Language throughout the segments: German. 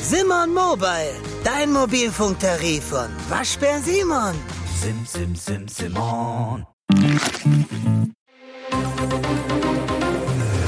Simon Mobile, dein Mobilfunktarif von Waschbär Simon. Sim, sim, sim, Simon.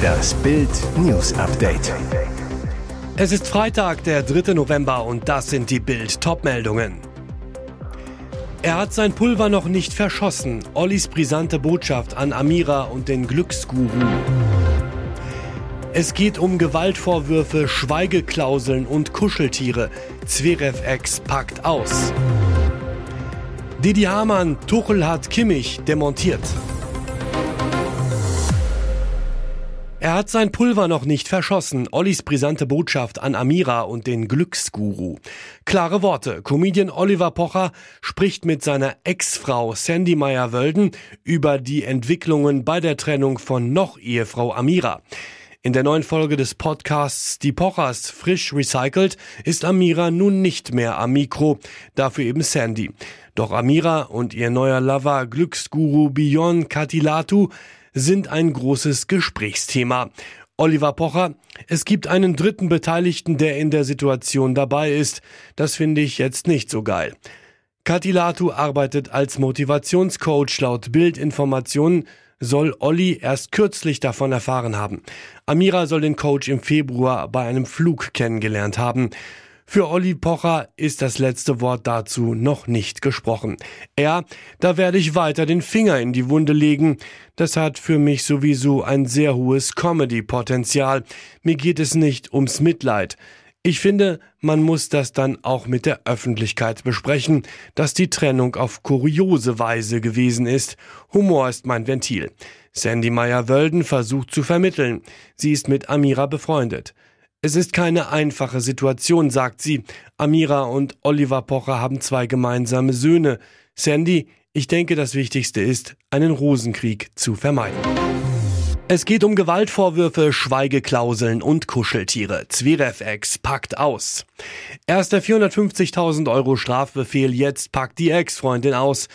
Das Bild News Update. Es ist Freitag, der 3. November und das sind die Bild Topmeldungen. Er hat sein Pulver noch nicht verschossen. Ollis brisante Botschaft an Amira und den Glücksguru. Es geht um Gewaltvorwürfe, Schweigeklauseln und Kuscheltiere. Zverev Ex packt aus. Didi Hamann, Tuchel hat Kimmich demontiert. Er hat sein Pulver noch nicht verschossen. Ollis brisante Botschaft an Amira und den Glücksguru. Klare Worte. Comedian Oliver Pocher spricht mit seiner Ex-Frau Sandy Meyer-Wölden über die Entwicklungen bei der Trennung von noch Ehefrau Amira. In der neuen Folge des Podcasts Die Pochers frisch recycelt ist Amira nun nicht mehr am Mikro, dafür eben Sandy. Doch Amira und ihr neuer Lover Glücksguru Bion Katilatu sind ein großes Gesprächsthema. Oliver Pocher, es gibt einen dritten Beteiligten, der in der Situation dabei ist. Das finde ich jetzt nicht so geil. Katilatu arbeitet als Motivationscoach laut Bildinformationen soll Olli erst kürzlich davon erfahren haben. Amira soll den Coach im Februar bei einem Flug kennengelernt haben. Für Olli Pocher ist das letzte Wort dazu noch nicht gesprochen. Er, da werde ich weiter den Finger in die Wunde legen. Das hat für mich sowieso ein sehr hohes Comedy-Potenzial. Mir geht es nicht ums Mitleid. Ich finde, man muss das dann auch mit der Öffentlichkeit besprechen, dass die Trennung auf kuriose Weise gewesen ist. Humor ist mein Ventil. Sandy Meyer-Wölden versucht zu vermitteln. Sie ist mit Amira befreundet. Es ist keine einfache Situation, sagt sie. Amira und Oliver Pocher haben zwei gemeinsame Söhne. Sandy, ich denke, das Wichtigste ist, einen Rosenkrieg zu vermeiden. Es geht um Gewaltvorwürfe, Schweigeklauseln und Kuscheltiere. Zverev-Ex packt aus. Erst der 450.000 Euro Strafbefehl, jetzt packt die Ex-Freundin aus.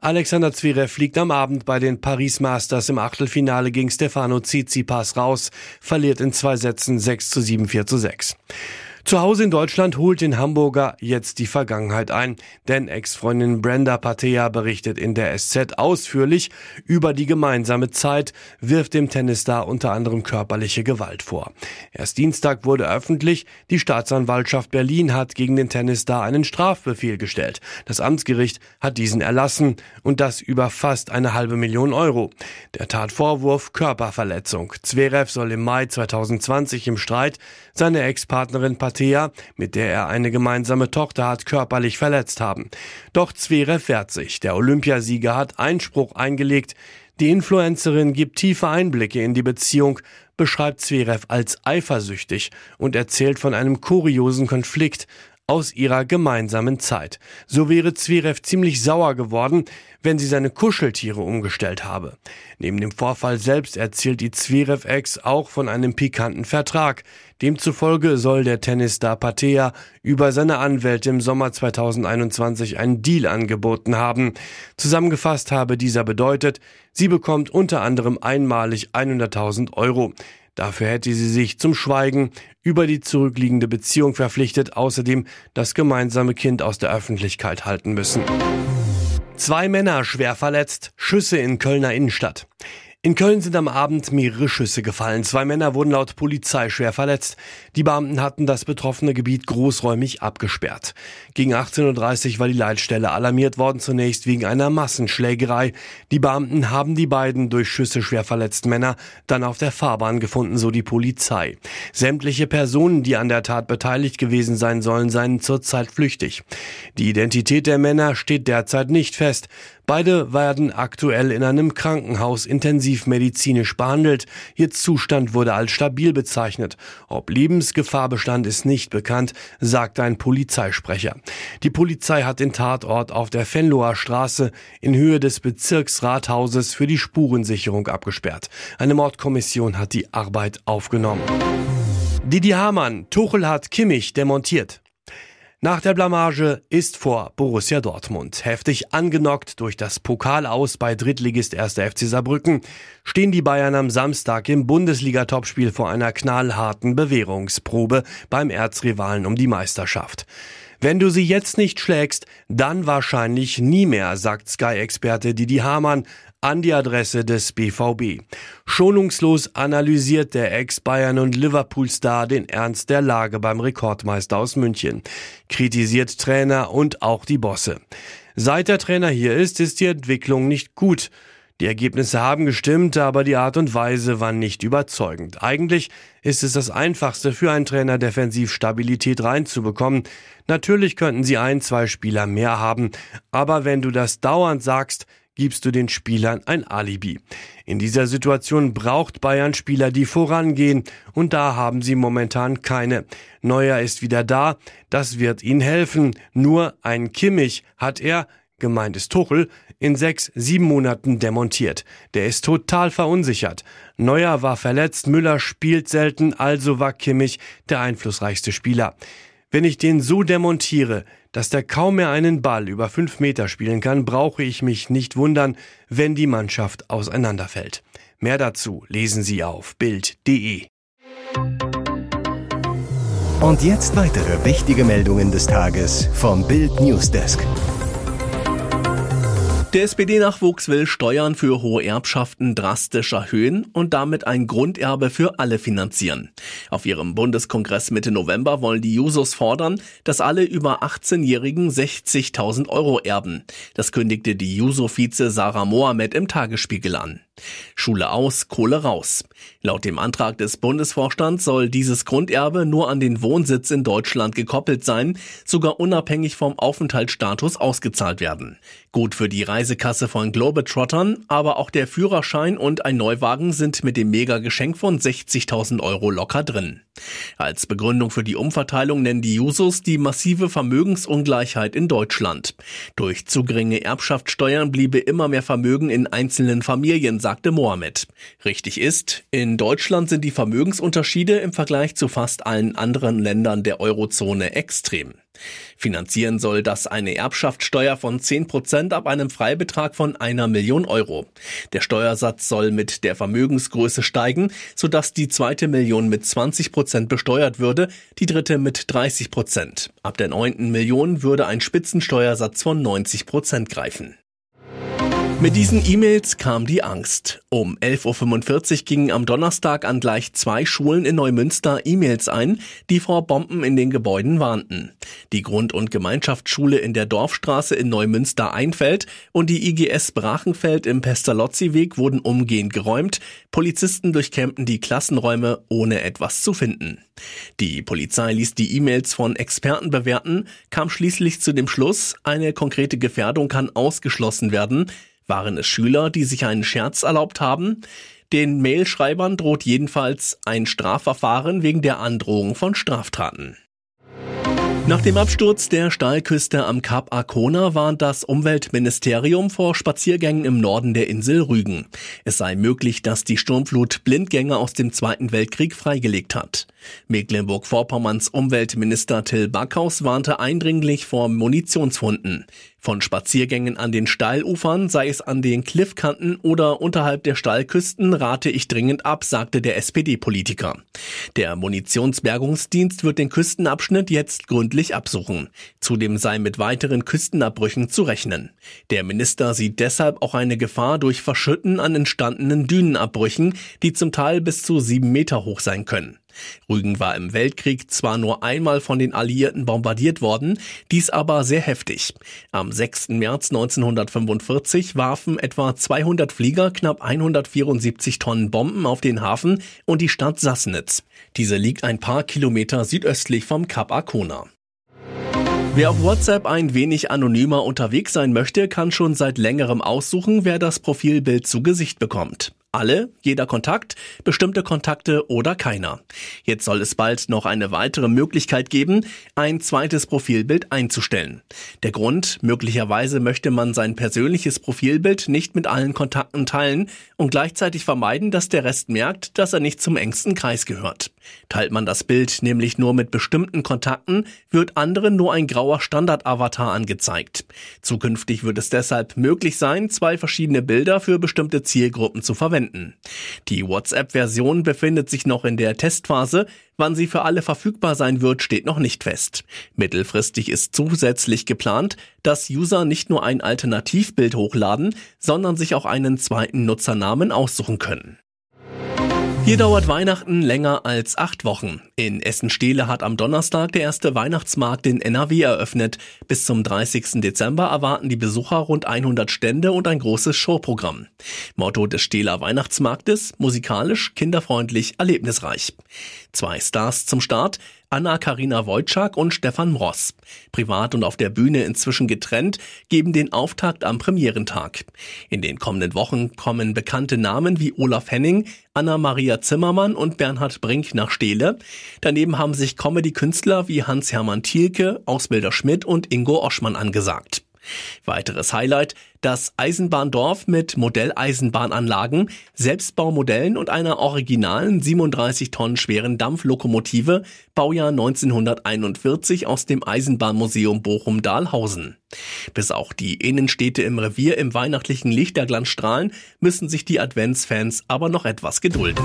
Alexander Zverev fliegt am Abend bei den Paris Masters im Achtelfinale gegen Stefano Tsitsipas raus, verliert in zwei Sätzen 6 zu 7, 4 zu 6. Zu Hause in Deutschland holt den Hamburger jetzt die Vergangenheit ein, denn Ex-Freundin Brenda Patea berichtet in der SZ ausführlich über die gemeinsame Zeit, wirft dem Tennisstar unter anderem körperliche Gewalt vor. Erst Dienstag wurde öffentlich, die Staatsanwaltschaft Berlin hat gegen den Tennisstar einen Strafbefehl gestellt. Das Amtsgericht hat diesen erlassen und das über fast eine halbe Million Euro. Der Tatvorwurf Körperverletzung. Zverev soll im Mai 2020 im Streit seine Ex-Partnerin Patea, mit der er eine gemeinsame Tochter hat, körperlich verletzt haben. Doch Zverev wehrt sich. Der Olympiasieger hat Einspruch eingelegt. Die Influencerin gibt tiefe Einblicke in die Beziehung, beschreibt Zverev als eifersüchtig und erzählt von einem kuriosen Konflikt, aus ihrer gemeinsamen Zeit. So wäre Zverev ziemlich sauer geworden, wenn sie seine Kuscheltiere umgestellt habe. Neben dem Vorfall selbst erzählt die Zverev-Ex auch von einem pikanten Vertrag. Demzufolge soll der Tennisstar Patea über seine Anwälte im Sommer 2021 einen Deal angeboten haben. Zusammengefasst habe dieser bedeutet, sie bekommt unter anderem einmalig 100.000 Euro. Dafür hätte sie sich zum Schweigen über die zurückliegende Beziehung verpflichtet, außerdem das gemeinsame Kind aus der Öffentlichkeit halten müssen. Zwei Männer schwer verletzt, Schüsse in Kölner Innenstadt. In Köln sind am Abend mehrere Schüsse gefallen. Zwei Männer wurden laut Polizei schwer verletzt. Die Beamten hatten das betroffene Gebiet großräumig abgesperrt. Gegen 18.30 Uhr war die Leitstelle alarmiert worden, zunächst wegen einer Massenschlägerei. Die Beamten haben die beiden durch Schüsse schwer verletzten Männer dann auf der Fahrbahn gefunden, so die Polizei. Sämtliche Personen, die an der Tat beteiligt gewesen sein sollen, seien zurzeit flüchtig. Die Identität der Männer steht derzeit nicht fest. Beide werden aktuell in einem Krankenhaus intensivmedizinisch behandelt. Ihr Zustand wurde als stabil bezeichnet. Ob Lebensgefahr bestand, ist nicht bekannt, sagte ein Polizeisprecher. Die Polizei hat den Tatort auf der Venloer Straße in Höhe des Bezirksrathauses für die Spurensicherung abgesperrt. Eine Mordkommission hat die Arbeit aufgenommen. Didi Hamann, Tuchel hat Kimmich demontiert. Nach der Blamage ist vor Borussia Dortmund. Heftig angenockt durch das Pokalaus bei Drittligist 1. FC Saarbrücken stehen die Bayern am Samstag im Bundesliga-Topspiel vor einer knallharten Bewährungsprobe beim Erzrivalen um die Meisterschaft. Wenn du sie jetzt nicht schlägst, dann wahrscheinlich nie mehr, sagt Sky-Experte Didi Hamann an die Adresse des BVB. Schonungslos analysiert der Ex-Bayern und Liverpool-Star den Ernst der Lage beim Rekordmeister aus München, kritisiert Trainer und auch die Bosse. Seit der Trainer hier ist, ist die Entwicklung nicht gut. Die Ergebnisse haben gestimmt, aber die Art und Weise war nicht überzeugend. Eigentlich ist es das Einfachste für einen Trainer, Defensivstabilität reinzubekommen. Natürlich könnten sie ein, zwei Spieler mehr haben, aber wenn du das dauernd sagst, gibst du den Spielern ein Alibi. In dieser Situation braucht Bayern Spieler, die vorangehen, und da haben sie momentan keine. Neuer ist wieder da, das wird ihnen helfen. Nur ein Kimmich hat er, gemeint ist Tuchel, in sechs, sieben Monaten demontiert. Der ist total verunsichert. Neuer war verletzt, Müller spielt selten, also war Kimmich der einflussreichste Spieler. Wenn ich den so demontiere, dass der kaum mehr einen Ball über fünf Meter spielen kann, brauche ich mich nicht wundern, wenn die Mannschaft auseinanderfällt. Mehr dazu lesen Sie auf Bild.de. Und jetzt weitere wichtige Meldungen des Tages vom Bild Newsdesk. Der SPD-Nachwuchs will Steuern für hohe Erbschaften drastisch erhöhen und damit ein Grunderbe für alle finanzieren. Auf ihrem Bundeskongress Mitte November wollen die Jusos fordern, dass alle über 18-Jährigen 60.000 Euro erben. Das kündigte die Juso-Vize Sarah Mohamed im Tagesspiegel an. Schule aus, Kohle raus. Laut dem Antrag des Bundesvorstands soll dieses Grunderbe nur an den Wohnsitz in Deutschland gekoppelt sein, sogar unabhängig vom Aufenthaltsstatus ausgezahlt werden. Gut für die Reisekasse von Globetrottern, aber auch der Führerschein und ein Neuwagen sind mit dem Mega-Geschenk von 60.000 Euro locker drin. Als Begründung für die Umverteilung nennen die Jusos die massive Vermögensungleichheit in Deutschland. Durch zu geringe Erbschaftssteuern bliebe immer mehr Vermögen in einzelnen Familien, sagte Mohammed. Richtig ist, in Deutschland sind die Vermögensunterschiede im Vergleich zu fast allen anderen Ländern der Eurozone extrem. Finanzieren soll das eine Erbschaftssteuer von 10 Prozent ab einem Freibetrag von einer Million Euro. Der Steuersatz soll mit der Vermögensgröße steigen, sodass die zweite Million mit 20 Prozent besteuert würde, die dritte mit 30 Prozent. Ab der neunten Million würde ein Spitzensteuersatz von 90 Prozent greifen. Mit diesen E-Mails kam die Angst. Um 11.45 Uhr gingen am Donnerstag an gleich zwei Schulen in Neumünster E-Mails ein, die vor Bomben in den Gebäuden warnten. Die Grund- und Gemeinschaftsschule in der Dorfstraße in Neumünster Einfeld und die IGS Brachenfeld im Pestalozzi-Weg wurden umgehend geräumt. Polizisten durchkämmten die Klassenräume, ohne etwas zu finden. Die Polizei ließ die E-Mails von Experten bewerten, kam schließlich zu dem Schluss, eine konkrete Gefährdung kann ausgeschlossen werden, waren es Schüler, die sich einen Scherz erlaubt haben? Den Mailschreibern droht jedenfalls ein Strafverfahren wegen der Androhung von Straftaten. Nach dem Absturz der Steilküste am Kap Arkona warnt das Umweltministerium vor Spaziergängen im Norden der Insel Rügen. Es sei möglich, dass die Sturmflut Blindgänger aus dem Zweiten Weltkrieg freigelegt hat. Mecklenburg-Vorpommerns Umweltminister Till Backhaus warnte eindringlich vor Munitionsfunden. Von Spaziergängen an den Steilufern, sei es an den Kliffkanten oder unterhalb der Steilküsten, rate ich dringend ab, sagte der SPD-Politiker. Der Munitionsbergungsdienst wird den Küstenabschnitt jetzt gründlich absuchen. Zudem sei mit weiteren Küstenabbrüchen zu rechnen. Der Minister sieht deshalb auch eine Gefahr durch Verschütten an entstandenen Dünenabbrüchen, die zum Teil bis zu sieben Meter hoch sein können. Rügen war im Weltkrieg zwar nur einmal von den Alliierten bombardiert worden, dies aber sehr heftig. Am 6. März 1945 warfen etwa 200 Flieger knapp 174 Tonnen Bomben auf den Hafen und die Stadt Sassnitz. Diese liegt ein paar Kilometer südöstlich vom Kap Arkona. Wer auf WhatsApp ein wenig anonymer unterwegs sein möchte, kann schon seit längerem aussuchen, wer das Profilbild zu Gesicht bekommt. Alle, jeder Kontakt, bestimmte Kontakte oder keiner. Jetzt soll es bald noch eine weitere Möglichkeit geben, ein zweites Profilbild einzustellen. Der Grund, möglicherweise möchte man sein persönliches Profilbild nicht mit allen Kontakten teilen und gleichzeitig vermeiden, dass der Rest merkt, dass er nicht zum engsten Kreis gehört. Teilt man das Bild nämlich nur mit bestimmten Kontakten, wird anderen nur ein grauer Standard-Avatar angezeigt. Zukünftig wird es deshalb möglich sein, zwei verschiedene Bilder für bestimmte Zielgruppen zu verwenden verwenden. Die WhatsApp-Version befindet sich noch in der Testphase. Wann sie für alle verfügbar sein wird, steht noch nicht fest. Mittelfristig ist zusätzlich geplant, dass User nicht nur ein Alternativbild hochladen, sondern sich auch einen zweiten Nutzernamen aussuchen können. Hier dauert Weihnachten länger als acht Wochen. In Essen-Stehle hat am Donnerstag der erste Weihnachtsmarkt in NRW eröffnet. Bis zum 30. Dezember erwarten die Besucher rund 100 Stände und ein großes Showprogramm. Motto des Stehler Weihnachtsmarktes, musikalisch, kinderfreundlich, erlebnisreich. Zwei Stars zum Start, Anna-Karina Wojcik und Stefan Ross. Privat und auf der Bühne inzwischen getrennt, geben den Auftakt am Premierentag. In den kommenden Wochen kommen bekannte Namen wie Olaf Henning, Anna-Maria Zimmermann und Bernhard Brink nach Steele. Daneben haben sich Comedy-Künstler wie Hans-Hermann Thielke, Ausbilder Schmidt und Ingo Oschmann angesagt. Weiteres Highlight, das Eisenbahndorf mit Modelleisenbahnanlagen, Selbstbaumodellen und einer originalen 37 Tonnen schweren Dampflokomotive, Baujahr 1941 aus dem Eisenbahnmuseum Bochum-Dahlhausen. Bis auch die Innenstädte im Revier im weihnachtlichen Lichterglanz strahlen, müssen sich die Adventsfans aber noch etwas gedulden.